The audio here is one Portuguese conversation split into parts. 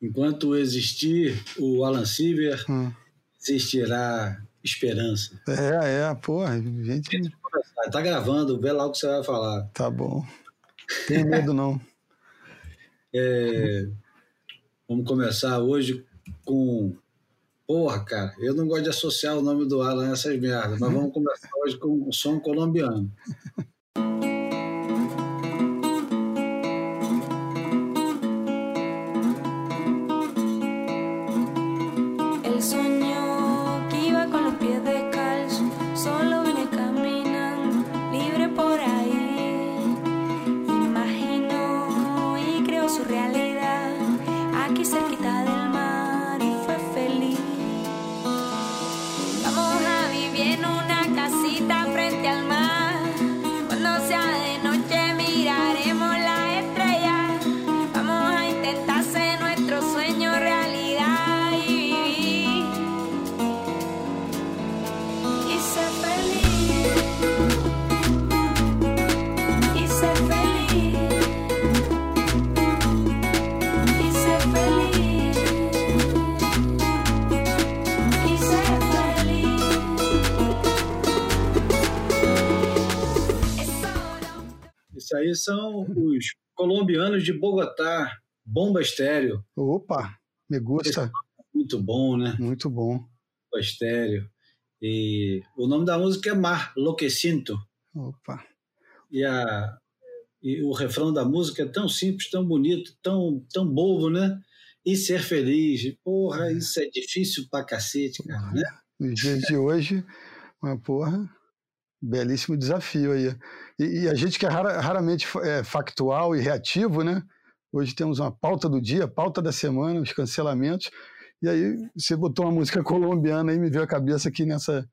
enquanto existir o Alan Silver, hum. existirá esperança. É, é, porra, gente. Tá gravando, vê lá o que você vai falar. Tá bom. Tem medo não. É, vamos começar hoje com. Porra, cara, eu não gosto de associar o nome do Alan a essas merdas, mas vamos começar hoje com um som colombiano. São os colombianos de Bogotá, Bomba Estéreo. Opa, me gusta. Muito bom, né? Muito bom. Bomba Estéreo. E o nome da música é Mar, Lo que Sinto. Opa. E, a, e o refrão da música é tão simples, tão bonito, tão, tão bobo, né? E ser feliz. Porra, isso é difícil pra cacete, cara, né? Nos dias de hoje, uma porra. Belíssimo desafio aí. E, e a gente que é rara, raramente é, factual e reativo, né? Hoje temos uma pauta do dia, pauta da semana, os cancelamentos. E aí você botou uma música colombiana e me veio a cabeça aqui nessa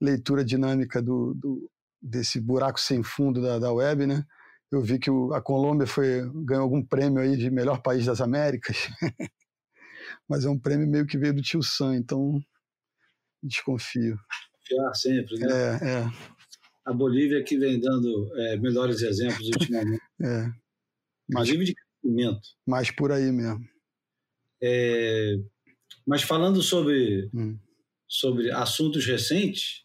leitura dinâmica do, do desse buraco sem fundo da, da web, né? Eu vi que o, a Colômbia foi ganhou algum prêmio aí de melhor país das Américas, mas é um prêmio meio que veio do Tio Sam, então desconfio. Confiar sempre, né? É, é a Bolívia que vem dando é, melhores exemplos ultimamente. é. Inclusive de crescimento. Mais por aí mesmo. É, mas falando sobre, hum. sobre assuntos recentes,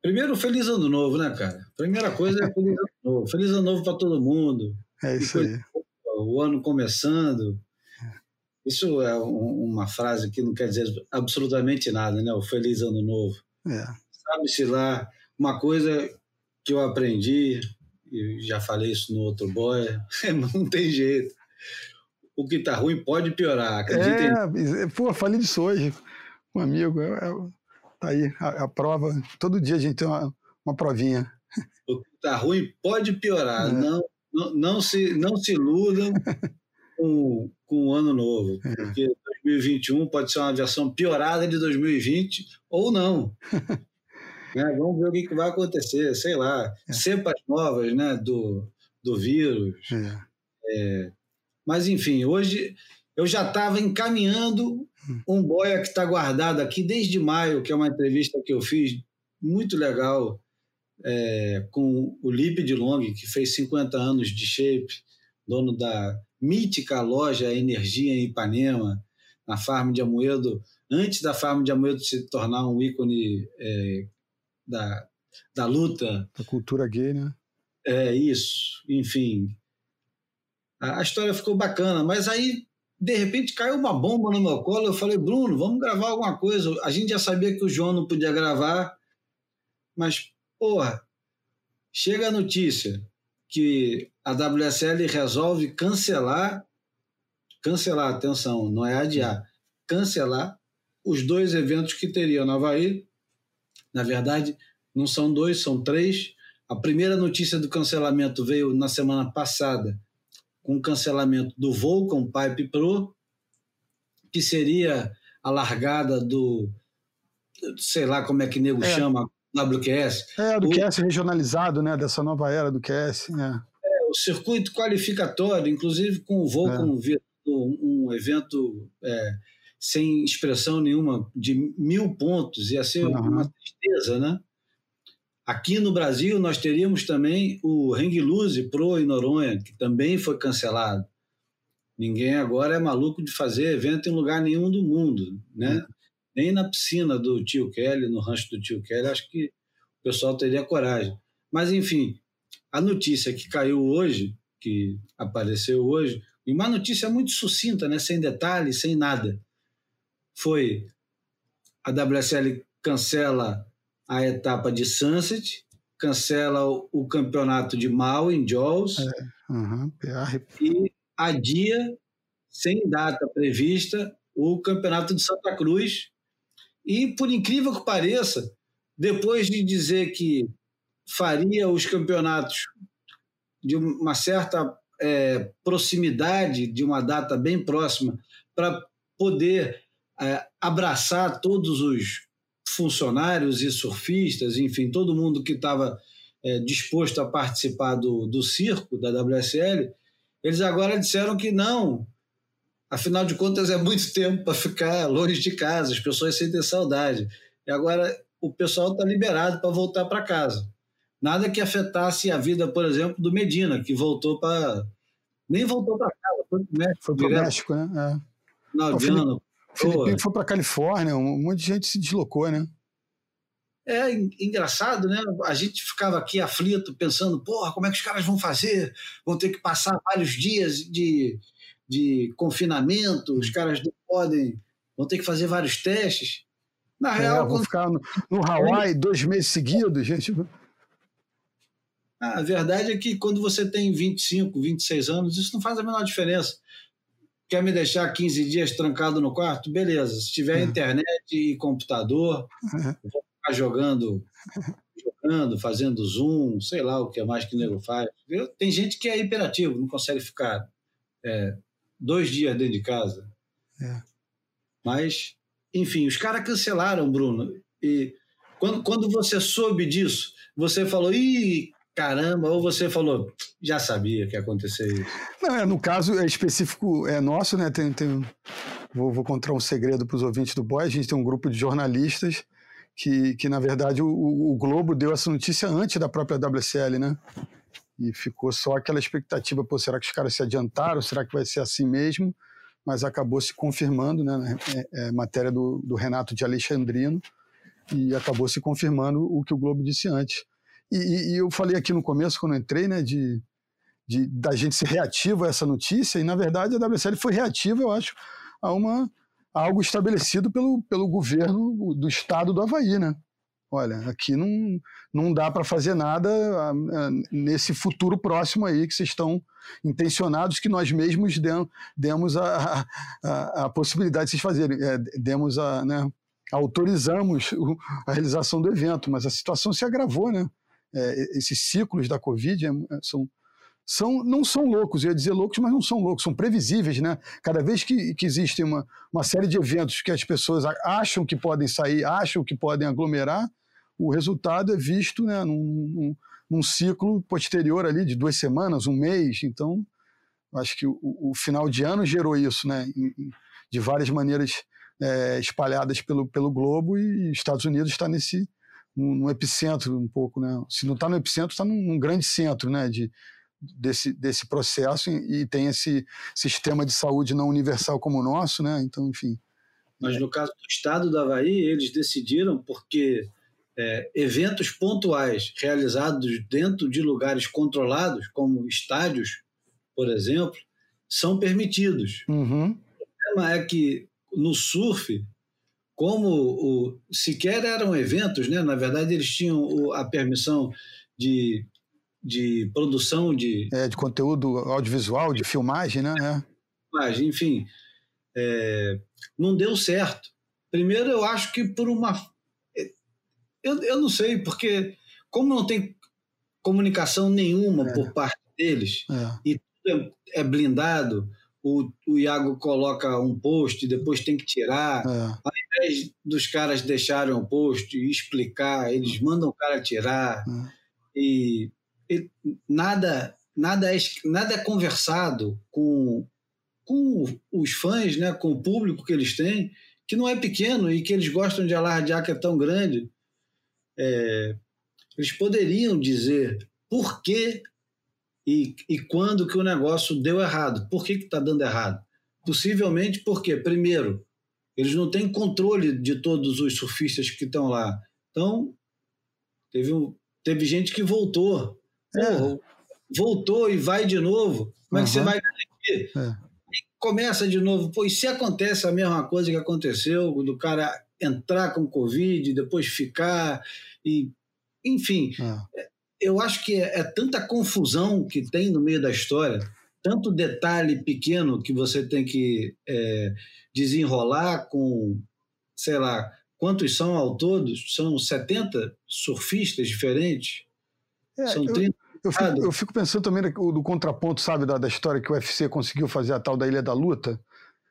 primeiro, feliz ano novo, né, cara? Primeira coisa é feliz ano novo. Feliz ano novo para todo mundo. É isso aí. O ano começando. Isso é um, uma frase que não quer dizer absolutamente nada, né? O feliz ano novo. É. Sabe-se lá uma coisa que eu aprendi, e já falei isso no outro boy, não tem jeito. O que tá ruim pode piorar, acreditem. É, pô, falei disso hoje com um amigo. É, é, tá aí a, a, prova. Todo dia a gente tem uma, uma provinha. O que tá ruim pode piorar. É. Não, não, não, se, não se iludam com, com o ano novo, é. porque 2021 pode ser uma versão piorada de 2020 ou não. Né? Vamos ver o que, que vai acontecer, sei lá, é. cepas novas né, do, do vírus. É. É, mas, enfim, hoje eu já estava encaminhando hum. um boia que está guardado aqui desde maio, que é uma entrevista que eu fiz muito legal é, com o Lipe de Long, que fez 50 anos de Shape, dono da mítica loja Energia em Ipanema, na Farm de Amoedo, antes da Farm de Amoedo se tornar um ícone é, da, da luta. Da cultura gay, né? É, isso. Enfim. A, a história ficou bacana, mas aí, de repente, caiu uma bomba no meu colo. Eu falei, Bruno, vamos gravar alguma coisa. A gente já sabia que o João não podia gravar, mas, porra, chega a notícia que a WSL resolve cancelar cancelar, atenção, não é adiar, cancelar os dois eventos que teria no Havaí na verdade, não são dois, são três. A primeira notícia do cancelamento veio na semana passada, com o cancelamento do Vulcan Pipe Pro, que seria a largada do, sei lá como é que nego é. chama, WQS. É, do o, QS regionalizado, né, dessa nova era do QS. É. é o circuito qualificatório, inclusive com o Vulcan é. um, um evento é, sem expressão nenhuma, de mil pontos, ia ser uhum. uma tristeza, né? Aqui no Brasil, nós teríamos também o Hang Loose Pro em Noronha, que também foi cancelado. Ninguém agora é maluco de fazer evento em lugar nenhum do mundo, né? Uhum. Nem na piscina do tio Kelly, no rancho do tio Kelly, acho que o pessoal teria coragem. Mas, enfim, a notícia que caiu hoje, que apareceu hoje, e uma notícia muito sucinta, né? sem detalhes, sem nada, foi a WSL cancela a etapa de Sunset, cancela o, o campeonato de Mal em Jaws é, uhum, e adia, sem data prevista, o campeonato de Santa Cruz. E, por incrível que pareça, depois de dizer que faria os campeonatos de uma certa é, proximidade, de uma data bem próxima, para poder é, abraçar todos os funcionários e surfistas, enfim, todo mundo que estava é, disposto a participar do, do circo da WSL, eles agora disseram que não. Afinal de contas, é muito tempo para ficar longe de casa, as pessoas sentem saudade. E agora o pessoal está liberado para voltar para casa. Nada que afetasse a vida, por exemplo, do Medina, que voltou para. Nem voltou para casa, foi para o México. Foi para o México, né? É. Final de Felipe foi para Califórnia, um monte de gente se deslocou, né? É engraçado, né? A gente ficava aqui aflito, pensando, porra, como é que os caras vão fazer? Vão ter que passar vários dias de, de confinamento, os caras não podem, vão ter que fazer vários testes. Na é, real, vão quando... ficar no, no Hawaii dois meses seguidos, gente. A verdade é que quando você tem 25, 26 anos, isso não faz a menor diferença. Quer me deixar 15 dias trancado no quarto? Beleza. Se tiver uhum. internet e computador, uhum. vou ficar jogando, jogando, fazendo Zoom, sei lá o que mais que o nego faz. Tem gente que é hiperativo, não consegue ficar é, dois dias dentro de casa. É. Mas, enfim, os caras cancelaram, Bruno. E quando, quando você soube disso, você falou, ih, caramba, ou você falou, já sabia que ia acontecer isso? Não, é, no caso é específico é nosso, né? Tem, tem, vou, vou contar um segredo para os ouvintes do Boy. A gente tem um grupo de jornalistas que, que na verdade, o, o Globo deu essa notícia antes da própria WSL, né? E ficou só aquela expectativa, pô, será que os caras se adiantaram? Será que vai ser assim mesmo? Mas acabou se confirmando, né? É, é matéria do, do Renato de Alexandrino, e acabou se confirmando o que o Globo disse antes e, e, eu falei aqui no começo, quando entrei, né, de, de da gente ser reativo a essa notícia, e na verdade a WSL foi reativa, eu acho, a uma a algo estabelecido pelo, pelo governo do estado do Havaí, né? Olha, aqui não, não dá para fazer nada a, a, nesse futuro próximo aí que vocês estão intencionados, que nós mesmos dem, demos a, a, possibilidade de vocês fazerem, é, demos a, né, autorizamos a realização do evento, mas a situação se agravou, né? é, esses ciclos da Covid é, são, são, não são loucos, eu ia dizer loucos, mas não são loucos, são previsíveis, né? Cada vez que, que existe uma, uma série de eventos que as pessoas acham que podem sair, acham que podem aglomerar, o resultado é visto né, num, num, num ciclo posterior ali de duas semanas, um mês. Então, acho que o, o final de ano gerou isso, né? De várias maneiras é, espalhadas pelo, pelo globo e Estados Unidos está nesse, no, epicentro um pouco, né? Se não está no epicentro, está num, num, grande centro, né? De, desse, desse processo e, e, tem esse sistema de saúde não universal como o nosso, né? Então, enfim. Mas no caso do estado do Havaí, eles decidiram porque é, eventos pontuais realizados dentro de lugares controlados, como estádios, por exemplo, são permitidos. Uhum. O problema é que no surf como o, sequer eram eventos, né? na verdade eles tinham a permissão de, de produção de... É, de conteúdo audiovisual, de filmagem, né? É. Enfim, é, não deu certo. Primeiro eu acho que por uma... Eu, eu não sei, porque como não tem comunicação nenhuma é. por parte deles é. e tudo é, é blindado o, o Iago coloca um post, depois tem que tirar. É. Ao invés dos caras deixarem o post e explicar, eles mandam o cara tirar. É. E, nada, nada, é, nada é conversado com, com os fãs, né, com o público que eles têm, que não é pequeno e que eles gostam de alardear que é tão grande. É, eles poderiam dizer por que e, e quando que o negócio deu errado. Por que está dando errado? Possivelmente porque, primeiro, eles não têm controle de todos os surfistas que estão lá. Então, teve, teve gente que voltou. É. voltou e vai de novo. Como é que você vai garantir? É. Começa de novo. Pô, e se acontece a mesma coisa que aconteceu, do cara entrar com Covid, depois ficar, e enfim, é. eu acho que é, é tanta confusão que tem no meio da história, tanto detalhe pequeno que você tem que é, desenrolar com, sei lá, quantos são ao todo? São 70 surfistas diferentes? É, são 30. Eu, fico, eu, fico, pensando também do, do contraponto, sabe, da, da, história que o UFC conseguiu fazer a tal da Ilha da Luta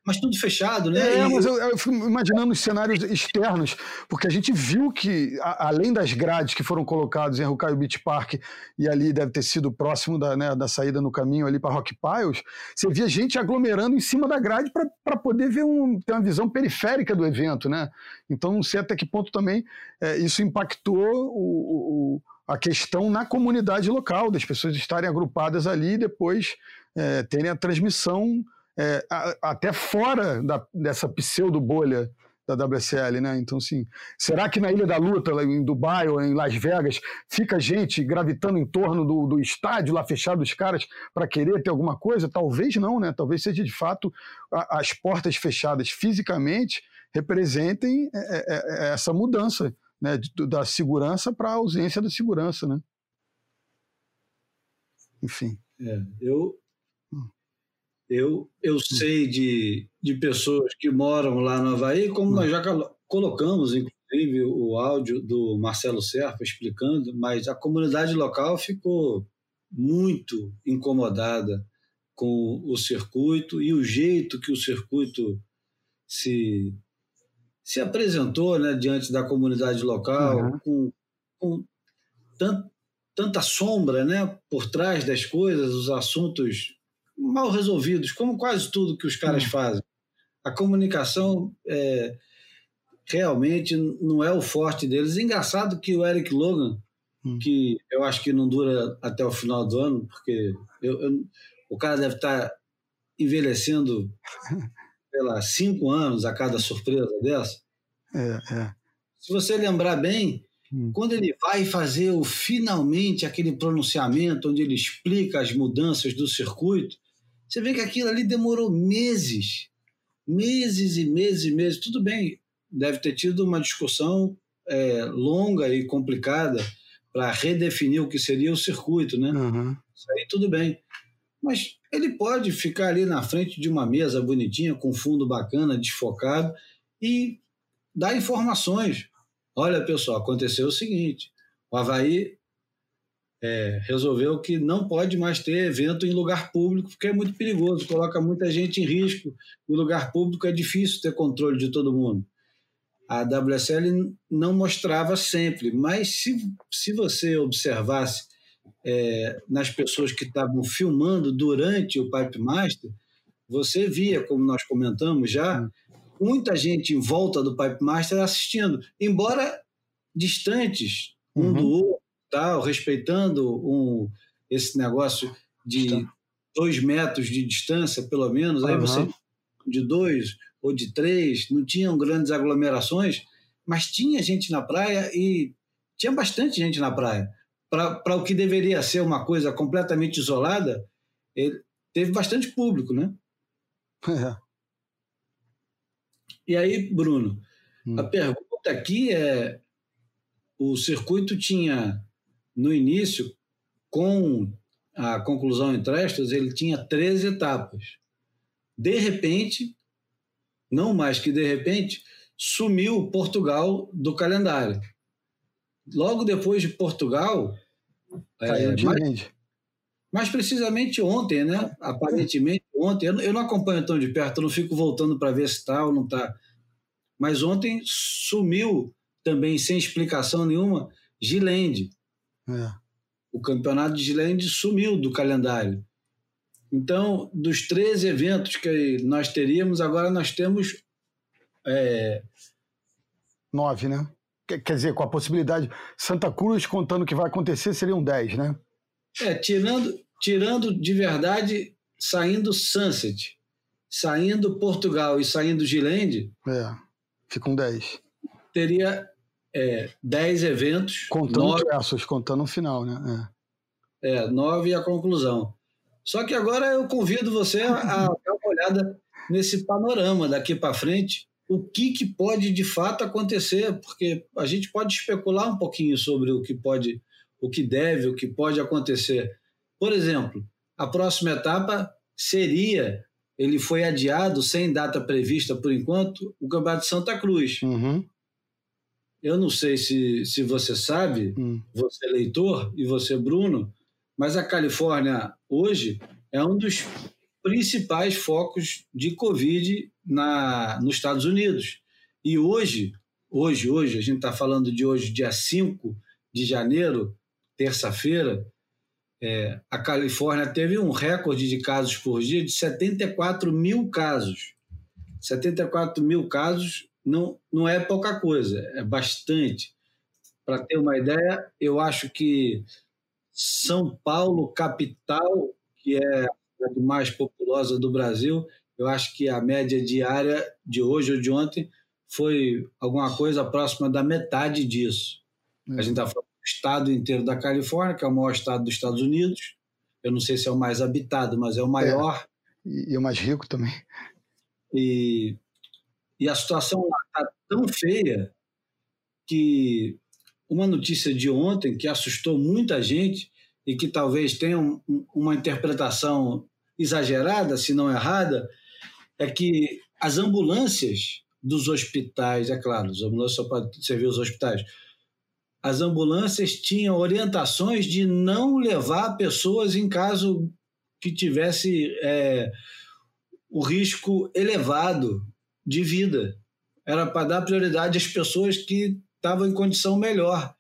mas tudo fechado, né? É, mas eu, eu, fico imaginando os cenários externos, porque a gente viu que, a, além das grades que foram colocadas em Rucaio Beach Park, e ali deve ter sido próximo da, né, da saída no caminho ali para Rock Piles, você via gente aglomerando em cima da grade para poder ver um, ter uma visão periférica do evento, né? Então não sei até que ponto também é, isso impactou o, o, a questão na comunidade local, das pessoas estarem agrupadas ali e depois é, terem a transmissão é, a, até fora da, dessa pseudo-bolha da WSL, né? Então, assim, será que na Ilha da Luta, em Dubai ou em Las Vegas, fica gente gravitando em torno do, do estádio, lá fechado os caras, para querer ter alguma coisa? Talvez não, né? Talvez seja de fato a, as portas fechadas fisicamente representem é, é, é essa mudança né? da segurança para a ausência da segurança, né? Enfim. É, eu, eu, eu sei de, de pessoas que moram lá no Havaí, como nós já colocamos, inclusive, o áudio do Marcelo Serpa explicando, mas a comunidade local ficou muito incomodada com o circuito e o jeito que o circuito se, se apresentou né, diante da comunidade local, uhum. com, com tant, tanta sombra né, por trás das coisas, os assuntos mal resolvidos, como quase tudo que os caras hum. fazem. A comunicação é, realmente não é o forte deles. Engraçado que o Eric Logan, hum. que eu acho que não dura até o final do ano, porque eu, eu, o cara deve estar envelhecendo, sei lá, cinco anos a cada surpresa dessa. É, é. Se você lembrar bem, hum. quando ele vai fazer o finalmente aquele pronunciamento onde ele explica as mudanças do circuito, você vê que aquilo ali demorou meses, meses e meses e meses. Tudo bem, deve ter tido uma discussão é, longa e complicada para redefinir o que seria o circuito, né? Uhum. Isso aí tudo bem. Mas ele pode ficar ali na frente de uma mesa bonitinha, com fundo bacana, desfocado, e dar informações. Olha, pessoal, aconteceu o seguinte: o Havaí é, resolveu que não pode mais ter evento em lugar público, porque é muito perigoso, coloca muita gente em risco. Em lugar público é difícil ter controle de todo mundo. A WSL não mostrava sempre, mas se, se você observasse é, nas pessoas que estavam filmando durante o Pipe Master, você via, como nós comentamos já, muita gente em volta do Pipe Master assistindo, embora distantes um uhum. do outro, tal, respeitando um, esse negócio de dois metros de distância, pelo menos. Uhum. Aí você de dois ou de três, não tinham grandes aglomerações, mas tinha gente na praia e tinha bastante gente na praia. Para o que deveria ser uma coisa completamente isolada, teve bastante público, né? É. E aí, Bruno, hum. a pergunta aqui é: o circuito tinha no início, com a conclusão em Trestas, ele tinha 13 etapas. De repente, não mais que de repente, sumiu Portugal do calendário. Logo depois de Portugal, é, mais, mais, precisamente ontem, né? Aparentemente ontem, eu não acompanho tão de perto, eu não fico voltando para ver se está ou não está. Mas ontem sumiu também sem explicação nenhuma Gilende. É. O campeonato de Gilende sumiu do calendário. Então, dos 13 eventos que nós teríamos, agora nós temos. É... Nove, né? Quer dizer, com a possibilidade. Santa Cruz contando que vai acontecer, seriam 10, né? É, tirando, tirando de verdade, saindo Sunset, saindo Portugal e saindo Gilende. É, fica um 10. Teria é, 10 eventos. Contando nove, versos, contando o final, né? É. é, nove e a conclusão. Só que agora eu convido você a, a dar uma olhada nesse panorama daqui para frente, o que, que pode de fato acontecer, porque a gente pode especular um pouquinho sobre o que pode, o que deve, o que pode acontecer. Por exemplo, a próxima etapa seria, ele foi adiado sem data prevista por enquanto, o Campeonato de Santa Cruz. Uhum. Eu não sei se, se você sabe, hum. você leitor e você Bruno, mas a Califórnia hoje é um dos principais focos de Covid na, nos Estados Unidos. E hoje, hoje, hoje, a gente está falando de hoje, dia 5 de janeiro, terça-feira, é, a Califórnia teve um recorde de casos por dia de 74 mil casos. 74 mil casos não, não é pouca coisa, é bastante. Para ter uma ideia, eu acho que São Paulo, capital, que é a mais populosa do Brasil, eu acho que a média diária de hoje ou de ontem foi alguma coisa próxima da metade disso. A gente está falando do estado inteiro da Califórnia, que é o maior estado dos Estados Unidos. Eu não sei se é o mais habitado, mas é o maior. É. E, e o mais rico também. E e a situação lá está tão feia que uma notícia de ontem que assustou muita gente e que talvez tenha um, uma interpretação exagerada, se não errada, é que as ambulâncias dos hospitais, é claro, as ambulâncias só podem servir os hospitais, as ambulâncias tinham orientações de não levar pessoas em caso que tivesse é, o risco elevado de vida. Era para dar prioridade às pessoas que estavam em condição melhor.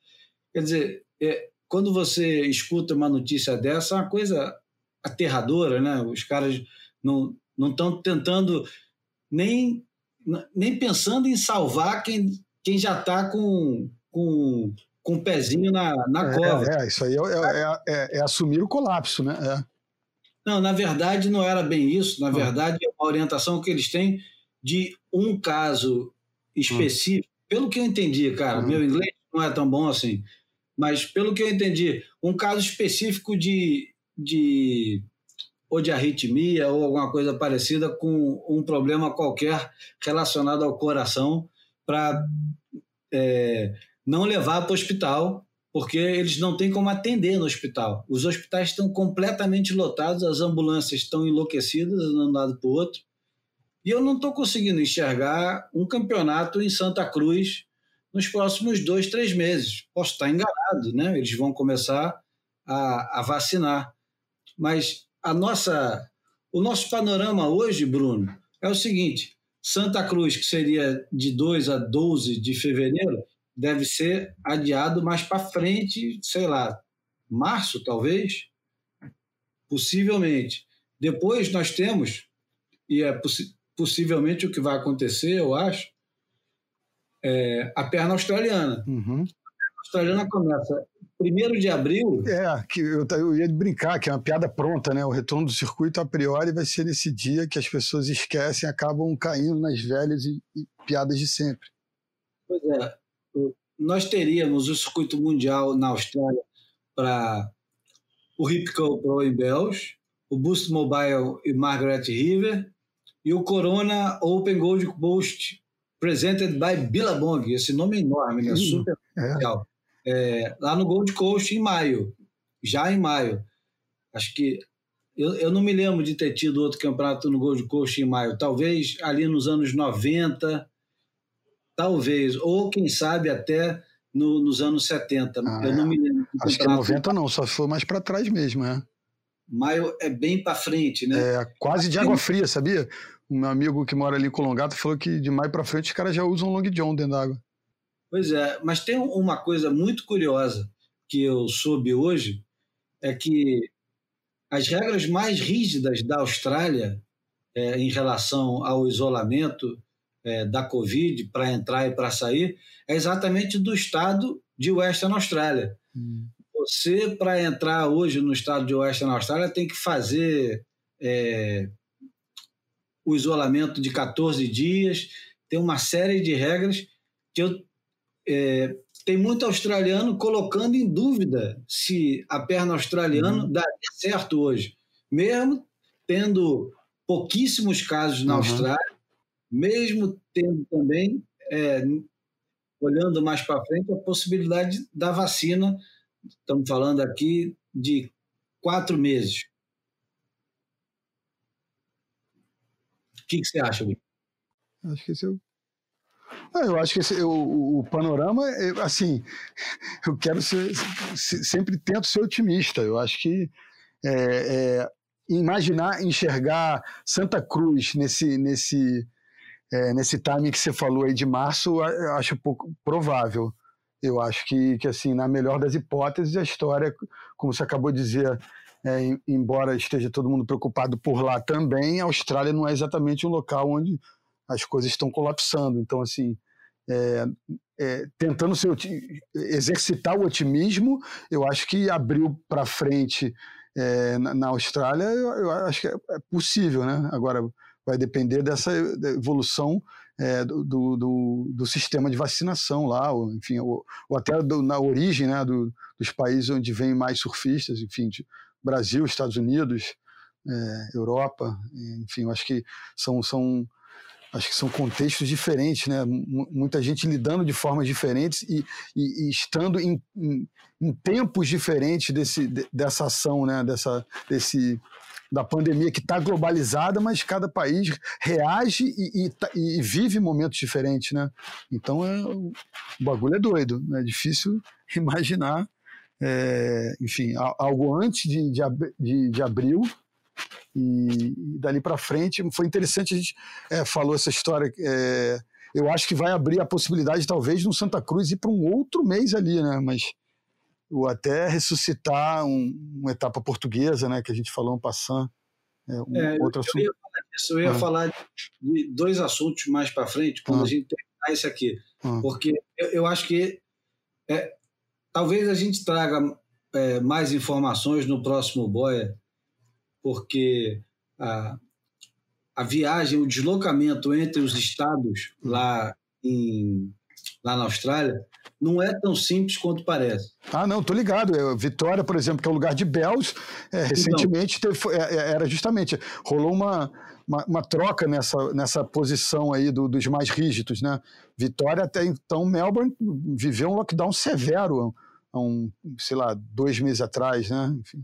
Quer dizer, é, quando você escuta uma notícia dessa, é uma coisa aterradora, né? Os caras não não estão tentando nem nem pensando em salvar quem, quem já está com, com, com o pezinho na, na é, cova. É, isso aí é, é, é, é assumir o colapso, né? É. Não, na verdade não era bem isso. Na ah. verdade, a orientação que eles têm de um caso específico, hum. pelo que eu entendi, cara, hum. meu inglês não é tão bom assim, mas pelo que eu entendi, um caso específico de, de ou de arritmia ou alguma coisa parecida com um problema qualquer relacionado ao coração para é, não levar para o hospital, porque eles não têm como atender no hospital. Os hospitais estão completamente lotados, as ambulâncias estão enlouquecidas de um lado para o outro. E eu não estou conseguindo enxergar um campeonato em Santa Cruz nos próximos dois, três meses. Posso estar enganado, né? Eles vão começar a, a vacinar. Mas a nossa, o nosso panorama hoje, Bruno, é o seguinte: Santa Cruz, que seria de 2 a 12 de fevereiro, deve ser adiado mais para frente, sei lá, março talvez, possivelmente. Depois nós temos, e é possivelmente o que vai acontecer, eu acho, é a perna australiana. Uhum. A perna australiana começa primeiro de abril. É, que eu, eu, ia brincar, que é uma piada pronta, né? O retorno do circuito a priori vai ser nesse dia que as pessoas esquecem, acabam caindo nas velhas e, e piadas de sempre. Pois é, nós teríamos o circuito mundial na Austrália para o Ripco Pro em Bells, o Boost Mobile e Margaret River, e o Corona Open Gold Coast presented by Billabong. Esse nome é enorme, né? Super é. legal. É, lá no Gold Coast em maio, já em maio. Acho que eu, eu não me lembro de ter tido outro campeonato no Gold Coast em maio. Talvez ali nos anos 90, talvez, ou quem sabe até no, nos anos 70. Ah, eu não me lembro. Acho que 90 não, só foi mais para trás mesmo, é. Maio é bem para frente, né? É, quase de água fria, sabia? Meu amigo que mora ali em Colongato falou que de maio para frente os caras já usam long john dentro d'água. Pois é, mas tem uma coisa muito curiosa que eu soube hoje, é que as regras mais rígidas da Austrália é, em relação ao isolamento é, da Covid para entrar e para sair é exatamente do estado de Western Austrália. Hum. você, para entrar hoje no estado de Oeste na Austrália, tem que fazer é, o isolamento de 14 dias, tem uma série de regras que eu, é, tem muito australiano colocando em dúvida se a perna australiana uhum. daria certo hoje, mesmo tendo pouquíssimos casos na uhum. Austrália, mesmo tendo também, é, olhando mais para frente, a possibilidade da vacina, estamos falando aqui de quatro meses. O que, que você acha, Gui? Acho que esse é o eu acho que esse, o, o, panorama, é, assim, eu quero ser, sempre tento ser otimista. Eu acho que é, é, imaginar, enxergar Santa Cruz nesse, nesse, é, nesse timing que você falou aí de março, eu acho pouco provável. Eu acho que, que, assim, na melhor das hipóteses, a história, como você acabou de dizer, é, embora esteja todo mundo preocupado por lá também, a Austrália não é exatamente um local onde as coisas estão colapsando. Então, assim, é, é, tentando ser, exercitar o otimismo, eu acho que abriu para frente é, na, na, Austrália, eu, eu, acho que é, é, possível, né? Agora vai depender dessa evolução é, do, do, do, sistema de vacinação lá, ou, enfim, ou, ou até do, na origem né, do, dos países onde vêm mais surfistas, enfim, Brasil, Estados Unidos, é, Europa, enfim, eu acho que são, são acho que são contextos diferentes, né? muita gente lidando de formas diferentes e, e, e estando em, em, em, tempos diferentes desse, dessa ação, né? Dessa, desse, da pandemia que está globalizada, mas cada país reage e, tá, e, vive momentos diferentes, né? Então é, o bagulho é doido, né? é difícil imaginar, é, enfim, algo antes de, de, de, de abril e, e dali para frente foi interessante, a gente é, falou essa história. É, eu acho que vai abrir a possibilidade, talvez, no Santa Cruz ir para um outro mês ali, né? Mas ou até ressuscitar um, uma etapa portuguesa, né? Que a gente falou um passando. É, um é, outro eu, assunto. Eu ia falar disso, eu ia ah. falar de dois assuntos mais para frente, quando ah. a gente terminar esse aqui. Ah. Porque eu, eu, acho que é, talvez a gente traga é, mais informações no próximo Boia porque a, a viagem, o deslocamento entre os estados lá, em, lá na Austrália não é tão simples quanto parece. Ah, não, tô ligado. Vitória, por exemplo, que é o lugar de Bells, é, então. recentemente teve, é, é, era justamente rolou uma, uma, uma, troca nessa, nessa posição aí do, dos mais rígidos, né? Vitória até então Melbourne viveu um lockdown severo há um, sei lá, dois meses atrás, né? Enfim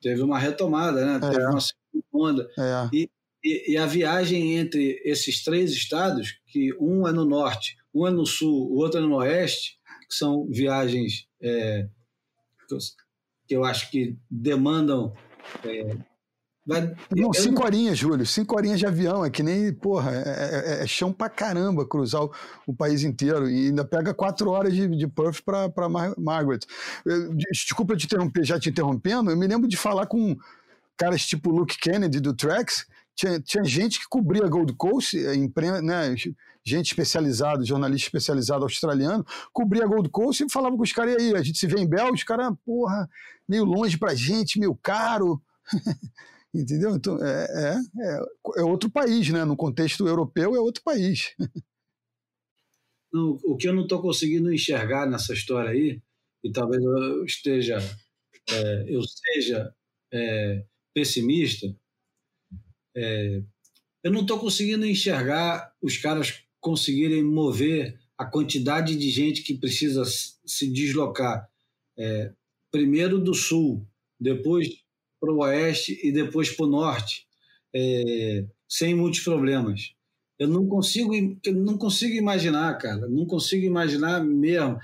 teve uma retomada, né? Teve é. uma segunda onda. É. E, e, e, a viagem entre esses três estados, que um é no norte, um é no sul, o outro é no oeste, que são viagens é, que eu acho que demandam é, Vai, não, cinco horinhas, Júlio. Cinco horinhas de avião. É que nem, porra, é, é, é chão pra caramba cruzar o, o, país inteiro. E ainda pega quatro horas de, de Perth pra, pra Mar Margaret. Eu, desculpa te interromper, já te interrompendo. Eu me lembro de falar com caras tipo Luke Kennedy do Trax. Tinha, tinha gente que cobria Gold Coast, né, gente especializada, jornalista especializado australiano, cobria Gold Coast e falava com os caras, aí, a gente se vê em Bel, os caras, porra, meio longe pra gente, meio caro. Entendeu? Então, é, é, é, é outro país, né? No contexto europeu, é outro país. Não, o que eu não estou conseguindo enxergar nessa história aí, e talvez eu esteja, é, eu seja é, pessimista, é, eu não estou conseguindo enxergar os caras conseguirem mover a quantidade de gente que precisa se deslocar, é, primeiro do sul, depois para o oeste e depois para o norte, é, sem muitos problemas. Eu não consigo, não consigo imaginar, cara, não consigo imaginar mesmo,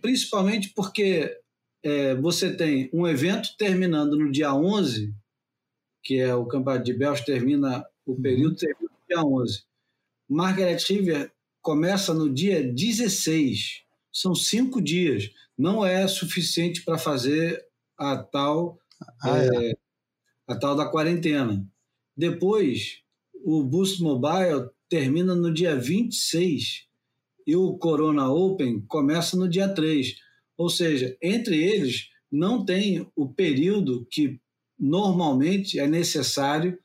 principalmente porque é, você tem um evento terminando no dia 11, que é o Campeonato de Bells, termina o uhum. período termina no dia 11. Margaret River começa no dia 16. São cinco dias. Não é suficiente para fazer a tal ah, é. É, a tal da quarentena. Depois, o Boost Mobile termina no dia 26 e o Corona Open começa no dia 3. Ou seja, entre eles não tem o período que normalmente é necessário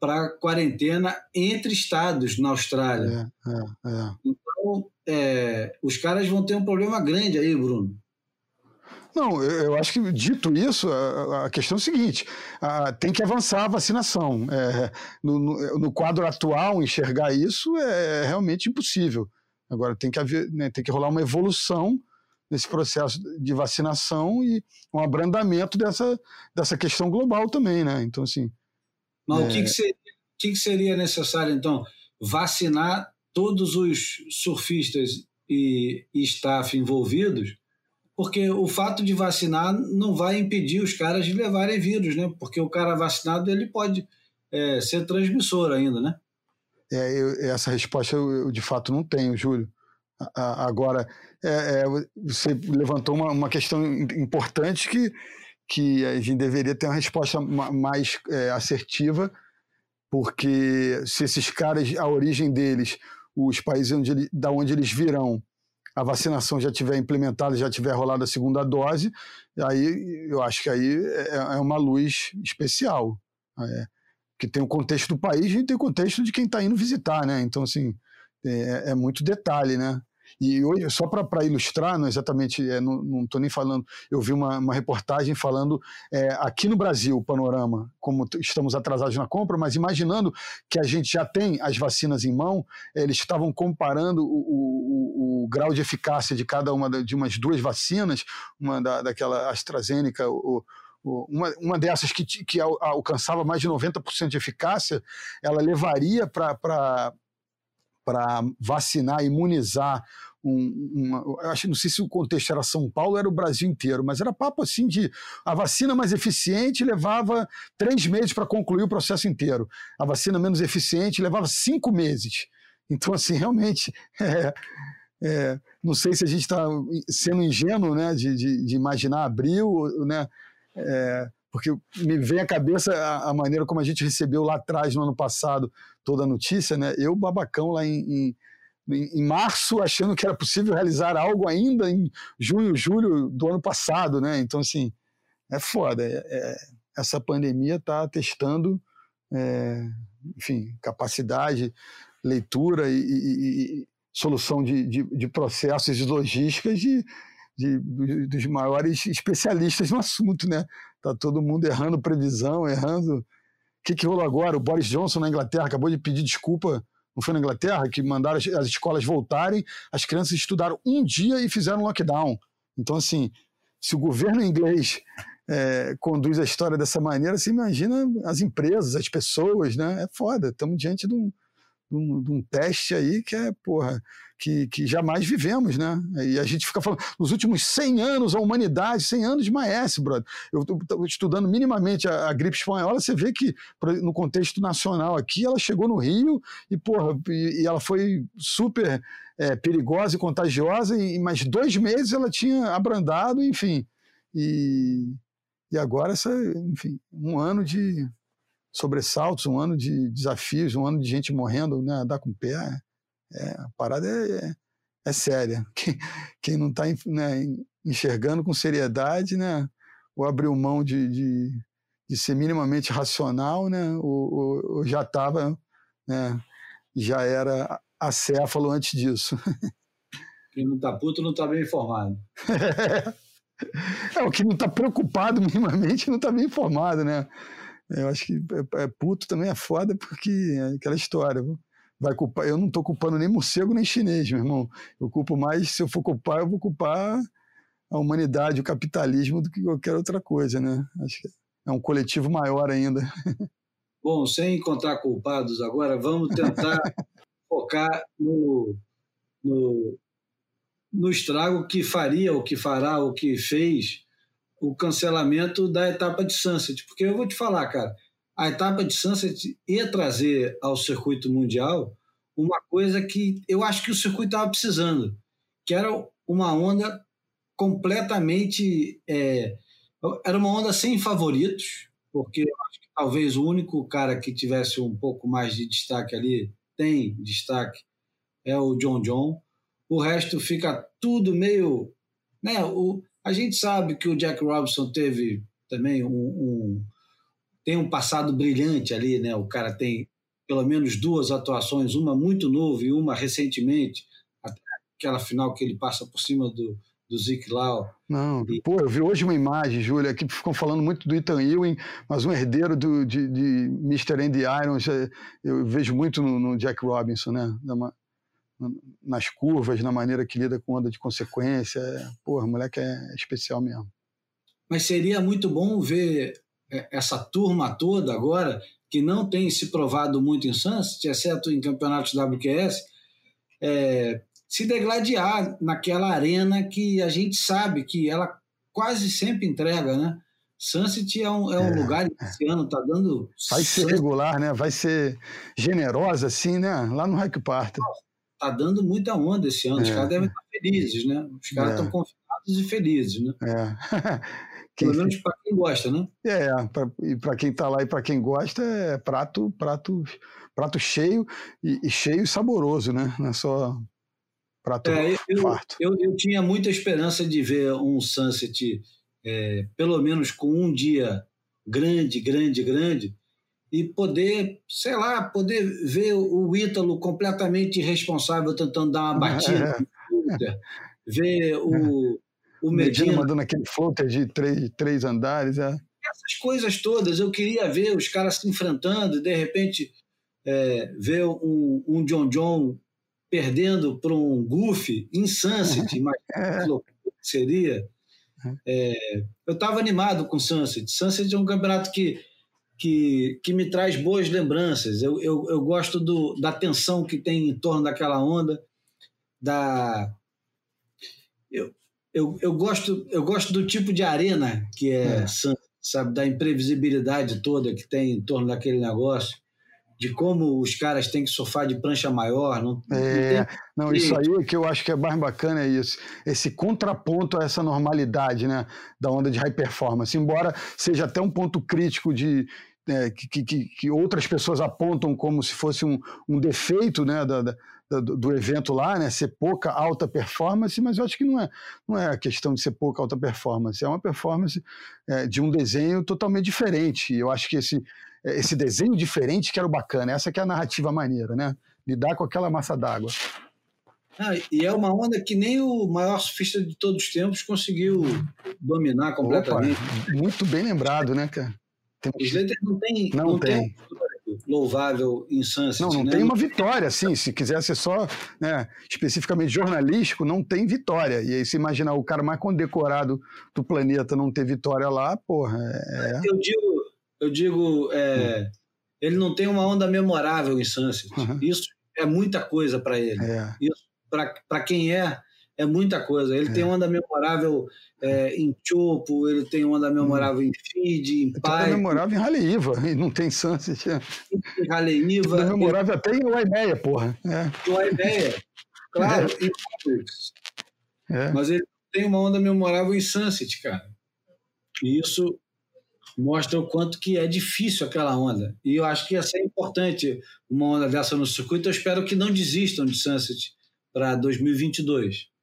para quarentena entre estados na Austrália. É, é, é. Então, é, os caras vão ter um problema grande aí, Bruno. Não, eu acho que, dito isso, a questão é a seguinte: tem que avançar a vacinação. É, no, no, quadro atual, enxergar isso é realmente impossível. Agora, tem que, haver, né, tem que rolar uma evolução nesse processo de vacinação e um abrandamento dessa, dessa questão global também, né? Então, assim. Mas é... o, que, que, seria, que seria necessário, então? Vacinar todos os surfistas e, e staff envolvidos porque o fato de vacinar não vai impedir os caras de levarem vírus, né? Porque o cara vacinado ele pode é, ser transmissor ainda, né? É, eu, essa resposta eu, eu, de fato não tenho, Júlio. A, agora, é, é, você levantou uma, uma, questão importante que, que a gente deveria ter uma resposta mais é, assertiva, porque se esses caras, a origem deles, os países onde da onde eles virão, a vacinação já tiver implementada, já tiver rolado a segunda dose, aí eu acho que aí é, é uma luz especial. É, que tem o contexto do país e tem o contexto de quem está indo visitar, né? Então, assim, é, é muito detalhe, né? E hoje, só para ilustrar, não exatamente, é, não estou nem falando, eu vi uma, uma reportagem falando é, aqui no Brasil, o panorama, como estamos atrasados na compra, mas imaginando que a gente já tem as vacinas em mão, eles estavam comparando o, o, o grau de eficácia de cada uma de umas duas vacinas, uma da, daquela AstraZeneca, o, uma, uma dessas que, que alcançava mais de 90% de eficácia, ela levaria para para vacinar, imunizar um, uma, acho não sei se o contexto era São Paulo, era o Brasil inteiro, mas era papo assim de a vacina mais eficiente levava três meses para concluir o processo inteiro, a vacina menos eficiente levava cinco meses. Então assim realmente é, é, não sei se a gente está sendo ingênuo, né, de, de, de imaginar abril, né, é, porque me vem à cabeça a, a, maneira como a gente recebeu lá atrás, no ano passado, toda a notícia, né? Eu, babacão, lá em, em, em, março, achando que era possível realizar algo ainda em junho, julho do ano passado, né? Então, assim, é foda. É, é, essa pandemia está testando, é, enfim, capacidade, leitura e, e, e solução de, de, de, processos e logísticas de, de, dos maiores especialistas no assunto, né? Tá todo mundo errando previsão, errando. O que, que rolou agora? O Boris Johnson na Inglaterra acabou de pedir desculpa. Não foi na Inglaterra que mandaram as, as escolas voltarem, as crianças estudaram um dia e fizeram lockdown. Então, assim, se o governo inglês é, conduz a história dessa maneira, você imagina as empresas, as pessoas, né? É foda. Estamos diante de um, de um, de um teste aí que é, porra, que, que jamais vivemos, né? E a gente fica falando, nos últimos 100 anos, a humanidade, 100 anos de Maes, brother. Eu estou estudando minimamente a, a, gripe espanhola, você vê que, no contexto nacional aqui, ela chegou no Rio e, porra, e, e ela foi super é, perigosa e contagiosa, e mais dois meses ela tinha abrandado, enfim. E, e agora, essa, enfim, um ano de sobressaltos, um ano de desafios, um ano de gente morrendo, né, andar com o pé. É, a parada é, é, é séria. Quem, quem não está né, enxergando com seriedade, né, ou abriu mão de, de, de ser minimamente racional, né, ou, ou, ou já estava, né, já era acéfalo antes disso. Quem não está puto não está bem informado. é, o que não está preocupado minimamente não está bem informado, né? Eu acho que é, é, puto também é foda porque é aquela história. Vai culpar, eu não estou culpando nem morcego nem chinês, meu irmão. Eu culpo mais, se eu for culpar, eu vou culpar a humanidade, o capitalismo do que qualquer outra coisa, né? Acho que é um coletivo maior ainda. Bom, sem encontrar culpados agora, vamos tentar focar no, no, no estrago que faria, o que fará, o que fez o cancelamento da etapa de Sunset. Porque eu vou te falar, cara, a etapa de Sunset ia trazer ao circuito mundial uma coisa que eu acho que o circuito estava precisando, que era uma onda completamente. É, era uma onda sem favoritos, porque eu acho que talvez o único cara que tivesse um pouco mais de destaque ali, tem destaque, é o John John. O resto fica tudo meio. Né, o, A gente sabe que o Jack Robinson teve também um, um tem um passado brilhante ali, né? O cara tem pelo menos duas atuações, uma muito nova e uma recentemente, aquela final que ele passa por cima do, do Zeke Lau. Não, e... pô, eu vi hoje uma imagem, Júlia, que ficam falando muito do Ethan Ewing, mas um herdeiro do, de, de Mr. Andy Irons, é, eu vejo muito no, no Jack Robinson, né? Nas curvas, na maneira que lida com onda de consequência. Porra, moleque é especial mesmo. Mas seria muito bom ver é, essa turma toda agora, que não tem se provado muito em Sunset, exceto em campeonatos WQS, é, se degladiar naquela arena que a gente sabe que ela quase sempre entrega, né? Sunset é um, é um é, lugar que esse ano está dando. Vai ser regular, né? Vai ser generosa, assim, né? Lá no Hack Park tá dando muita onda esse ano. É. Os caras devem estar felizes, né? Os caras estão é. confiados e felizes, né? É. Quem Pelo menos para quem gosta, né? É, pra, e para quem está lá e para quem gosta, é prato, prato, prato cheio e, e, cheio e saboroso, né? Não é só prato é, eu, farto. Eu, eu, tinha muita esperança de ver um Sunset, é, pelo menos com um dia grande, grande, grande, e poder, sei lá, poder ver o Ítalo completamente irresponsável tentando dar uma batida, é. ver o, o Medina, Medina mandando aquele floater de três, três andares. É. Essas coisas todas, eu queria ver os caras se enfrentando, e de repente é, ver um, um John John perdendo para um Goofy em Sunset, mas é. que loucura seria. É, eu estava animado com Sunset. Sunset é um campeonato que que, que me traz boas lembranças. Eu, eu, eu gosto do, da tensão que tem em torno daquela onda, da eu, eu, eu, gosto, eu gosto do tipo de arena que é, é. sabe, da imprevisibilidade toda que tem em torno daquele negócio, de como os caras têm que surfar de prancha maior. Não, é, não, não isso aí que eu acho que é mais bacana é isso, esse contraponto a essa normalidade, né, da onda de high performance, embora seja até um ponto crítico de é, que, que, que, outras pessoas apontam como se fosse um, um defeito né, da, da, do evento lá, né, ser pouca alta performance, mas eu acho que não é, não é a questão de ser pouca alta performance, é uma performance é, de um desenho totalmente diferente. Eu acho que esse, é, esse desenho diferente que era o bacana, essa que é a narrativa maneira, né? Lidar com aquela massa d'água. Ah, e é uma onda que nem o maior surfista de todos os tempos conseguiu dominar completamente. Opa, muito bem lembrado, né, cara? Slater não tem, não, não tem. tem louvável em Sunset. Não, não né? tem uma vitória, sim. Se quiser ser só né, especificamente jornalístico, não tem vitória. E aí, se imaginar o cara mais condecorado do planeta não ter vitória lá, porra. É... Eu digo, eu digo é, hum. ele não tem uma onda memorável em Sunset. Uhum. Isso é muita coisa para ele. É. Isso, para quem é, é muita coisa. Ele é. tem onda memorável é, em Chopo, ele tem onda memorável hum. em Feed, em Pai. Tem memorável em Haleiva, e não tem Sunset. Em Haleiva. Tem memorável até em Waimeia, porra. É. Waimeia, claro, é. é. Mas ele tem uma onda memorável em Sunset, cara. E isso mostra o quanto que é difícil aquela onda. E eu acho que ia ser importante uma onda dessa no circuito. Eu espero que não desistam de Sunset para 2022.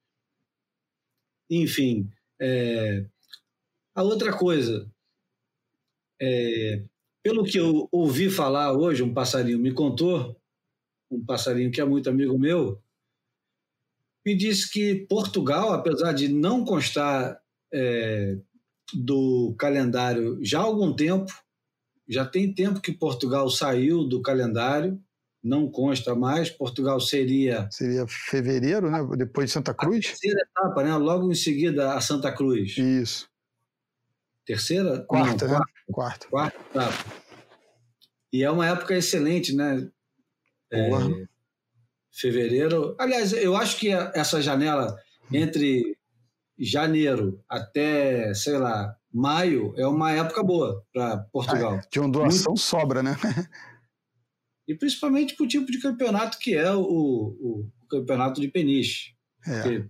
Enfim, é... a outra coisa, é... pelo que eu ouvi falar hoje, um passarinho me contou, um passarinho que é muito amigo meu, me disse que Portugal, apesar de não constar é, do calendário já há algum tempo, já tem tempo que Portugal saiu do calendário, não consta mais. Portugal seria. Seria fevereiro, né? Depois de Santa Cruz? A terceira etapa, né? Logo em seguida a Santa Cruz. Isso. Terceira? Quarta, não, né? Quarta. Quarta etapa. E é uma época excelente, né? É, fevereiro. Aliás, eu acho que essa janela entre janeiro até, sei lá, maio é uma época boa para Portugal. Ah, de ondulação Muito... sobra, né? E principalmente para o tipo de campeonato que é o, o, o campeonato de peniche. É.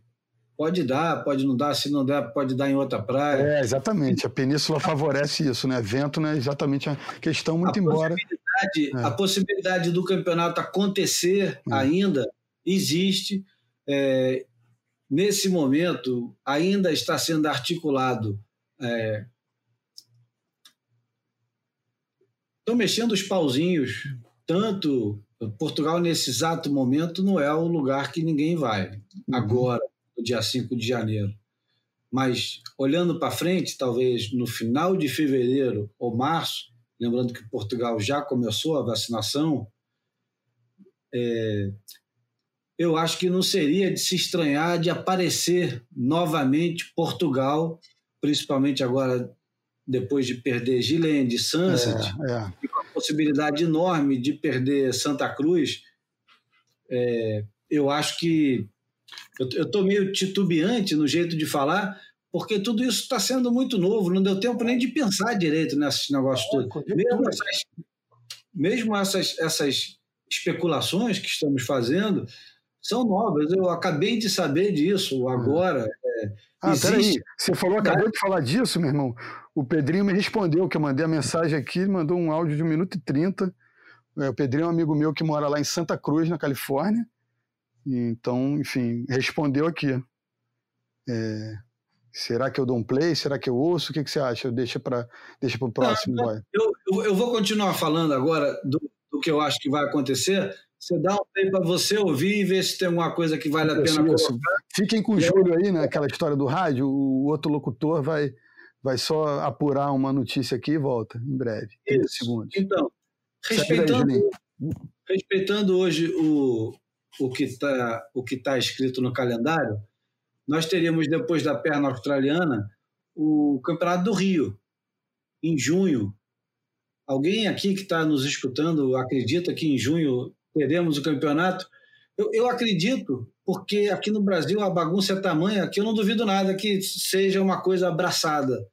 Pode dar, pode não dar, se não der, pode dar em outra praia. É, exatamente. A península favorece isso, né? Vento não é exatamente a questão, muito a embora. Possibilidade, é. A possibilidade do campeonato acontecer é. ainda existe. É, nesse momento, ainda está sendo articulado. É... Estão mexendo os pauzinhos, tanto Portugal, nesse exato momento, não é o lugar que ninguém vai, uhum. agora, no dia 5 de janeiro. Mas, olhando para frente, talvez no final de fevereiro ou março, lembrando que Portugal já começou a vacinação, é, eu acho que não seria de se estranhar de aparecer novamente Portugal, principalmente agora depois de perder Gilene, Sunset, é, é. e com possibilidade enorme de perder Santa Cruz, é, eu acho que eu estou meio titubeante no jeito de falar, porque tudo isso está sendo muito novo, não deu tempo nem de pensar direito nesse negócio todo. Mesmo essas, mesmo essas, essas especulações que estamos fazendo são novas. Eu acabei de saber disso agora. É, ah, existe... peraí, você falou, acabou de falar disso, meu irmão. O Pedrinho me respondeu, que eu mandei a mensagem aqui, mandou um áudio de 1 minuto e 30. É, o Pedrinho é um amigo meu que mora lá em Santa Cruz, na Califórnia. Então, enfim, respondeu aqui. É, será que eu dou um play? Será que eu ouço? O que, que você acha? Deixa para deixa o próximo, não, eu, eu, eu, vou continuar falando agora do, do que eu acho que vai acontecer. Você dá um tempo para você ouvir e ver se tem alguma coisa que vale a pena isso, colocar. Fiquem com o Júlio aí, naquela né, história do rádio. O outro locutor vai, vai só apurar uma notícia aqui e volta em breve. Isso. segundos. Então, respeitando, aí, respeitando hoje o, o que está tá escrito no calendário, nós teríamos, depois da perna australiana, o Campeonato do Rio, em junho. Alguém aqui que está nos escutando acredita que em junho teremos o campeonato? Eu, eu, acredito, porque aqui no Brasil a bagunça é tamanha que eu não duvido nada que seja uma coisa abraçada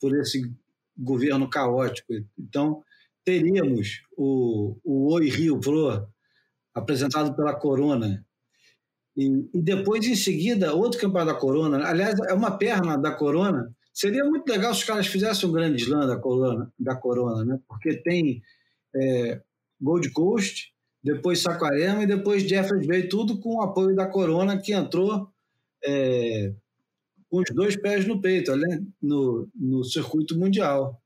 por esse governo caótico. Então, teríamos o, o Oi Rio Pro, apresentado pela Corona, e, e, depois, em seguida, outro campeonato da Corona. Aliás, é uma perna da Corona. Seria muito legal se os caras fizessem um grande slam da Corona, da corona né? porque tem é, Gold Coast, depois Saquarema e depois Jeffers Bay, tudo com o apoio da Corona, que entrou é, com os dois pés no peito, ali, no, no circuito mundial.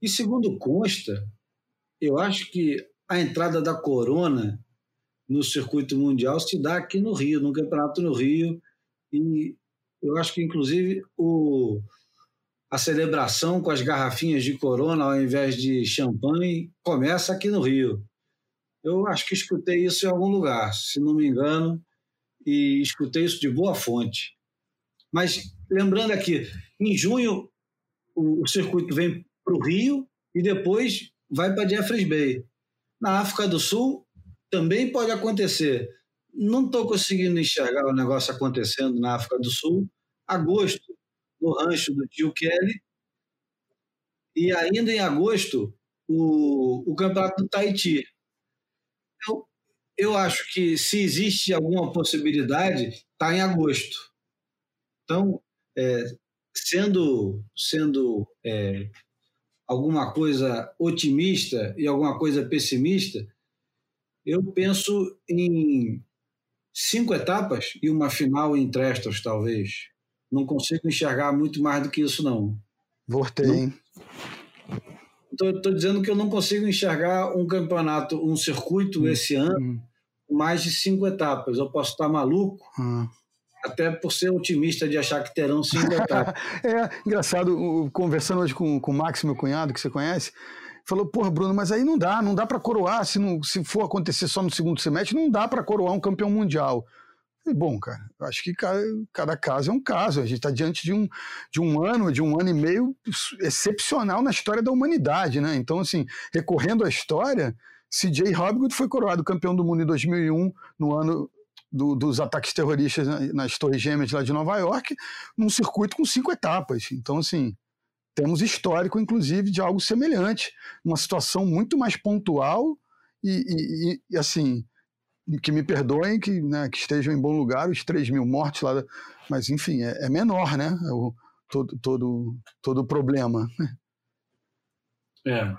E segundo consta, eu acho que a entrada da Corona no circuito mundial se dá aqui no Rio, no campeonato no Rio. E eu acho que, inclusive, o, a celebração com as garrafinhas de corona ao invés de champanhe começa aqui no Rio. Eu acho que escutei isso em algum lugar, se não me engano, e escutei isso de boa fonte. Mas lembrando aqui, em junho o, o circuito vem para o Rio e depois vai para Jeffreys Bay. Na África do Sul, também pode acontecer. Não estou conseguindo enxergar o negócio acontecendo na África do Sul. Agosto, no rancho do tio Kelly. E ainda em agosto, o, o campeonato do Tahiti. Eu, eu acho que se existe alguma possibilidade, está em agosto. Então, é, sendo, sendo é, alguma coisa otimista e alguma coisa pessimista, eu penso em cinco etapas e uma final em Trestos, talvez. Não consigo enxergar muito mais do que isso, não. Voltei, hein? Estou dizendo que eu não consigo enxergar um campeonato, um circuito hum, esse ano, hum. com mais de cinco etapas. Eu posso estar maluco, hum. até por ser otimista de achar que terão cinco etapas. é engraçado, conversando hoje com, com o Max, meu cunhado, que você conhece, falou, porra, Bruno, mas aí não dá, não dá para coroar, se, não, se for acontecer só no segundo semestre, não dá para coroar um campeão mundial. Falei, bom, cara, acho que cada, cada, caso é um caso. A gente está diante de um, de um ano, de um ano e meio excepcional na história da humanidade, né? Então, assim, recorrendo à história, CJ Hobgood foi coroado campeão do mundo em 2001, no ano do, dos ataques terroristas nas Torres Gêmeas lá de Nova York, num circuito com cinco etapas. Então, assim, temos histórico, inclusive, de algo semelhante, uma situação muito mais pontual e, e, e assim, que me perdoem, que, né, que, estejam em bom lugar os 3 mil mortos lá, mas enfim, é, é menor, né? O, todo, todo, todo o problema. É,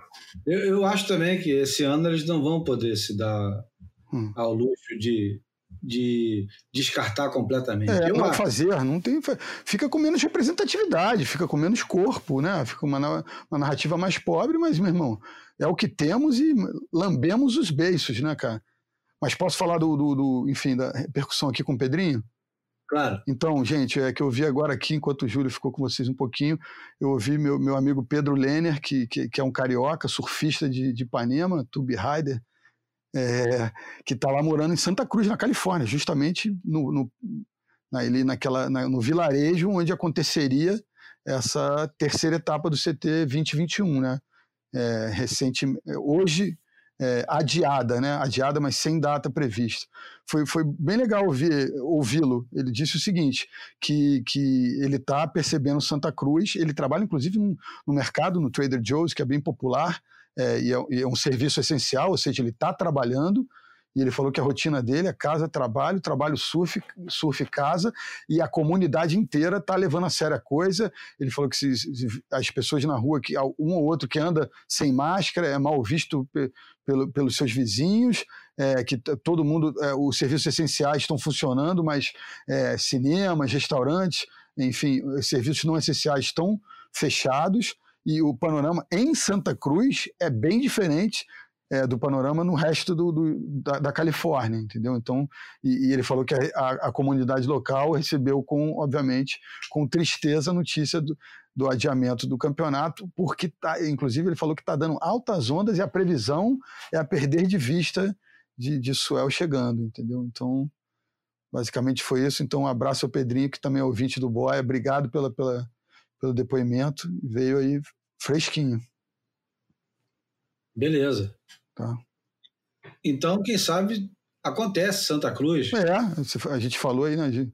eu, eu, acho também que esse ano eles não vão poder se dar hum. ao luxo de de descartar completamente. É, não fazer, não tem, fica com menos representatividade, fica com menos corpo, né? Fica uma, uma narrativa mais pobre, mas, meu irmão, é o que temos e lambemos os beiços, né, cara? Mas posso falar do, do, do enfim, da repercussão aqui com o Pedrinho? Claro. Então, gente, é que eu ouvi agora aqui, enquanto o Júlio ficou com vocês um pouquinho, eu ouvi meu, meu amigo Pedro Lenner, que, que, que é um carioca, surfista de, de Ipanema, tube rider, é, que está lá morando em Santa Cruz, na Califórnia, justamente no, no, na, ali naquela, na, no vilarejo onde aconteceria essa terceira etapa do CT 2021, né? É, recente, hoje é, adiada, né? Adiada, mas sem data prevista. Foi, foi bem legal ouvir, ouvi-lo. Ele disse o seguinte: que, que ele está percebendo Santa Cruz. Ele trabalha, inclusive, no, no mercado, no Trader Joe's, que é bem popular é, e, é, e, é, um serviço essencial, ou seja, ele está trabalhando. E ele falou que a rotina dele é casa, trabalho, trabalho, surf, surf, casa, e a comunidade inteira está levando a sério a coisa. Ele falou que se, se, as pessoas na rua, que um ou outro que anda sem máscara, é mal visto pe, pelo, pelos seus vizinhos, é, que todo mundo, é, os serviços essenciais estão funcionando, mas é, cinemas, restaurantes, enfim, serviços não essenciais estão fechados e o panorama em Santa Cruz é bem diferente é, do panorama no resto do, do da, da, Califórnia, entendeu? Então, e, e ele falou que a, a, a, comunidade local recebeu com, obviamente, com tristeza a notícia do, do adiamento do campeonato, porque tá, inclusive ele falou que está dando altas ondas e a previsão é a perder de vista de, de Suel chegando, entendeu? Então, basicamente foi isso. Então, um abraço ao Pedrinho, que também é ouvinte do Boia. Obrigado pela, pela, pelo depoimento. Veio aí fresquinho. Beleza. Tá. Então, quem sabe acontece Santa Cruz. É, a gente falou aí, né? De,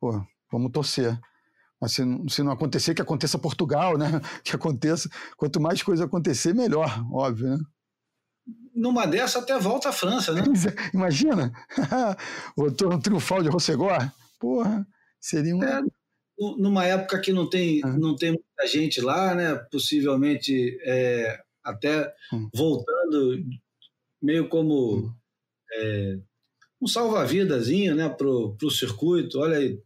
pô, vamos torcer. Mas se, se não acontecer, que aconteça Portugal, né? Que aconteça. Quanto mais coisa acontecer, melhor, óbvio, né? Numa dessa até volta a França, né? Imagina! o retorno triunfal de Rossegor. Porra, seria um. É, numa época que não tem, uhum. não tem muita gente lá, né? Possivelmente é, até uhum. voltando meio como uhum. é, um salva-vidazinho, né? Pro, pro circuito. Olha aí,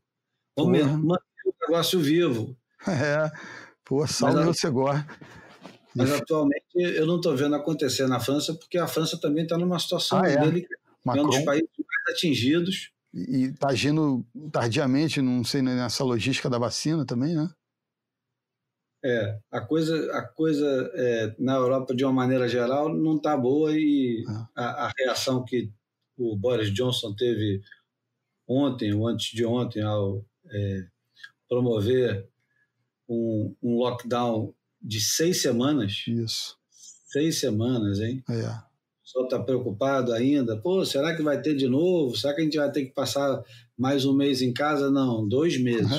vamos manter o negócio vivo. É, pô, salve o Segor. Mas atualmente eu não estou vendo acontecer na França, porque a França também está numa situação ah, é? delicada. É um dos países mais atingidos e está agindo tardiamente, não sei, nessa logística da vacina também, né? É, a coisa, a coisa é, na Europa, de uma maneira geral, não está boa e é. a, a, reação que o Boris Johnson teve ontem, ou antes de ontem, ao é, promover um, um, lockdown de seis semanas. Isso. Seis semanas, hein? É pessoal está preocupado ainda. Pô, será que vai ter de novo? Será que a gente vai ter que passar mais um mês em casa? Não, dois meses.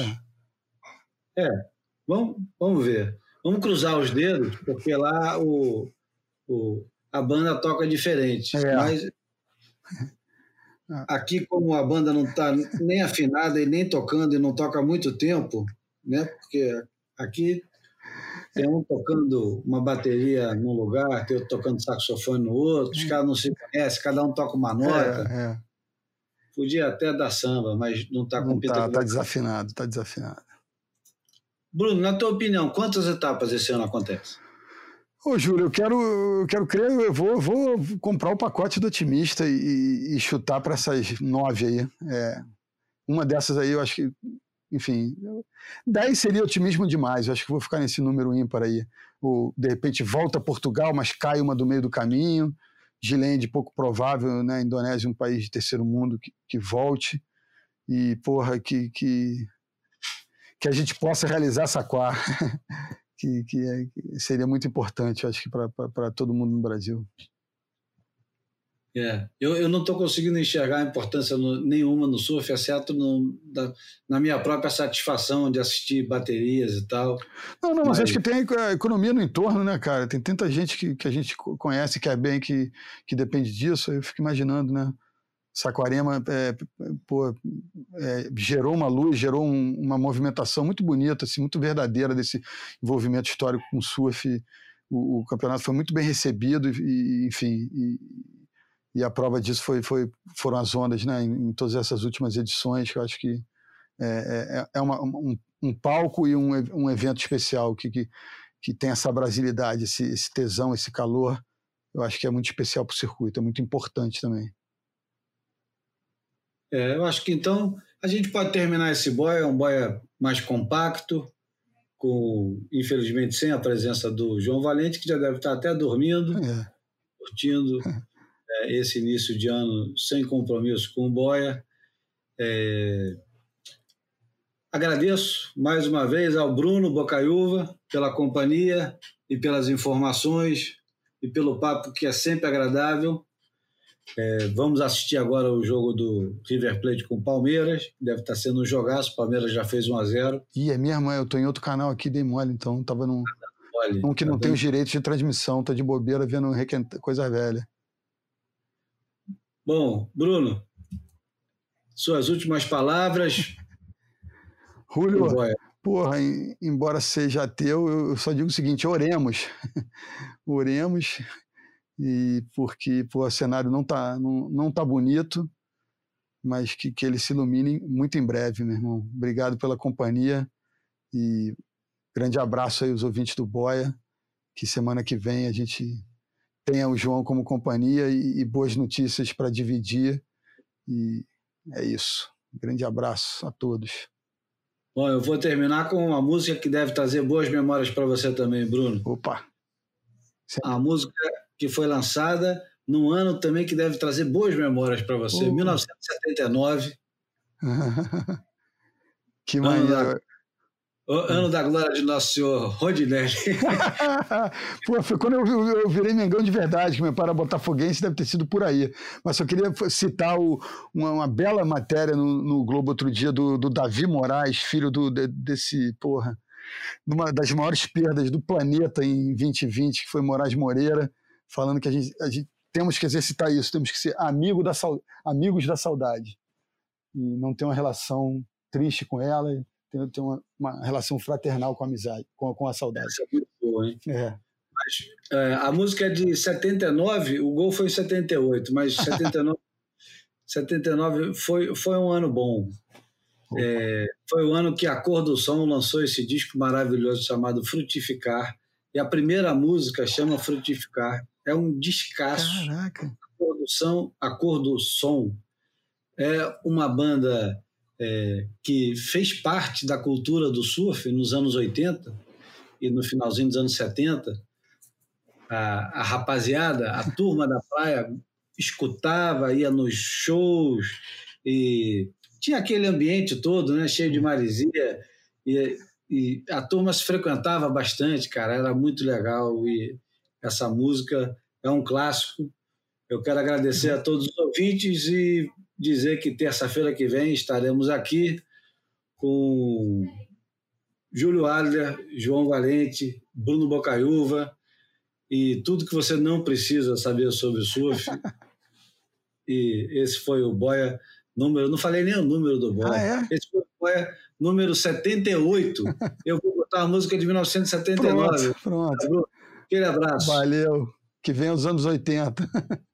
É, é vamos, vamos ver. Vamos cruzar os dedos, porque lá o, o, a banda toca diferente. É. Mas é. aqui, como a banda não está nem afinada e nem tocando e não toca há muito tempo, né? Porque aqui tem um tocando uma bateria num lugar, tem outro tocando saxofone no outro, os caras não se conhecem, cada um toca uma nota. É, é. Podia até dar samba, mas não está com está tá desafinado, está desafinado. Bruno, na tua opinião, quantas etapas esse ano acontecem? Ô, Júlio, eu quero, eu quero crer, eu vou, vou comprar o pacote do otimista e, e chutar para essas nove aí. É, uma dessas aí eu acho que enfim, 10 seria otimismo demais. Eu acho que vou ficar nesse número ímpar aí. O, de repente volta a Portugal, mas cai uma do meio do caminho. Gilende, pouco provável, né? Indonésia, um país de terceiro mundo que, que volte. E, porra, que, que, que a gente possa realizar essa quá. que, que, é, que, seria muito importante, acho que, para todo mundo no Brasil. É, eu, eu não estou conseguindo enxergar a importância no, nenhuma no surf, exceto no, da, na minha própria satisfação de assistir baterias e tal. Não, não, mas, mas acho que tem a economia no entorno, né, cara? Tem tanta gente que, que a gente conhece, que é bem, que, que depende disso. Eu fico imaginando, né? Saquarema é, pô, é, gerou uma luz, gerou um, uma movimentação muito bonita, assim, muito verdadeira desse envolvimento histórico com o surf. O, o campeonato foi muito bem recebido, e, enfim, e, e a prova disso foi, foi, foram as ondas né, em, em todas essas últimas edições, que eu acho que é, é, é uma, um, um, palco e um, um evento especial que, que, que tem essa brasilidade, esse, esse tesão, esse calor. Eu acho que é muito especial para o circuito, é muito importante também. É, eu acho que então a gente pode terminar esse boia, um boia mais compacto, com infelizmente sem a presença do João Valente, que já deve estar até dormindo, é. curtindo é, esse início de ano sem compromisso com o boia. É, agradeço mais uma vez ao Bruno Bocaiúva pela companhia e pelas informações e pelo papo que é sempre agradável. É, vamos assistir agora o jogo do River Plate com o Palmeiras. Deve estar sendo um jogaço. O Palmeiras já fez 1 a 0 Ih, é mesmo? Eu estou em outro canal aqui, dei mole, então estava num. Um que não tá tem os direitos de transmissão, tá de bobeira vendo coisa velha. Bom, Bruno, suas últimas palavras. Julio, porra, embora seja ateu, eu só digo o seguinte: oremos. oremos e porque pô, o cenário não tá, não, não tá bonito, mas que, que ele se ilumine muito em breve, meu irmão. Obrigado pela companhia e grande abraço aí aos ouvintes do Boia, que semana que vem a gente tenha o João como companhia e, e boas notícias para dividir e é isso. grande abraço a todos. Bom, eu vou terminar com uma música que deve trazer boas memórias para você também, Bruno. Opa! A música que foi lançada num ano também que deve trazer boas memórias para você, uh. 1979. que maneiro. Ano da glória de Nosso Senhor Rodinelli. Pô, foi quando eu, eu, eu, virei Mengão de verdade, que meu pai era botafoguense, deve ter sido por aí. Mas só queria citar o, uma, uma, bela matéria no, no, Globo outro dia do, do Davi Moraes, filho do, de, desse, porra, uma das maiores perdas do planeta em 2020, que foi Moraes Moreira, falando que a gente, a gente temos que exercitar isso, temos que ser amigo da, amigos da saudade. E não ter uma relação triste com ela, ter, ter uma, uma, relação fraternal com a amizade, com, com a saudade. Essa é muito boa, hein? É. Mas, é, a música é de 79, o gol foi em 78, mas 79, 79 foi, foi um ano bom. É, foi o ano que a Cor do Som lançou esse disco maravilhoso chamado Frutificar. E a primeira música chama Frutificar. É um descasso. Caraca. A Cor do Som, a Cor do Som é uma banda é, que fez parte da cultura do surf nos anos 80 e no finalzinho dos anos 70. A, a rapaziada, a turma da praia escutava, ia nos shows e tinha aquele ambiente todo, né, cheio de maresia, e, e a turma se frequentava bastante, cara, era muito legal, e essa música é um clássico. Eu quero agradecer a todos os ouvintes e dizer que terça-feira que vem estaremos aqui com Júlio Adler, João Valente, Bruno Bocaiúva e tudo que você não precisa saber sobre surf. e esse foi o Boia número, não falei nem o número do Boia. Ah, é? Esse foi o Boia número 78. Eu vou botar a música de 1979. Pronto, pronto. Aquele abraço. Valeu. Que vem os anos 80.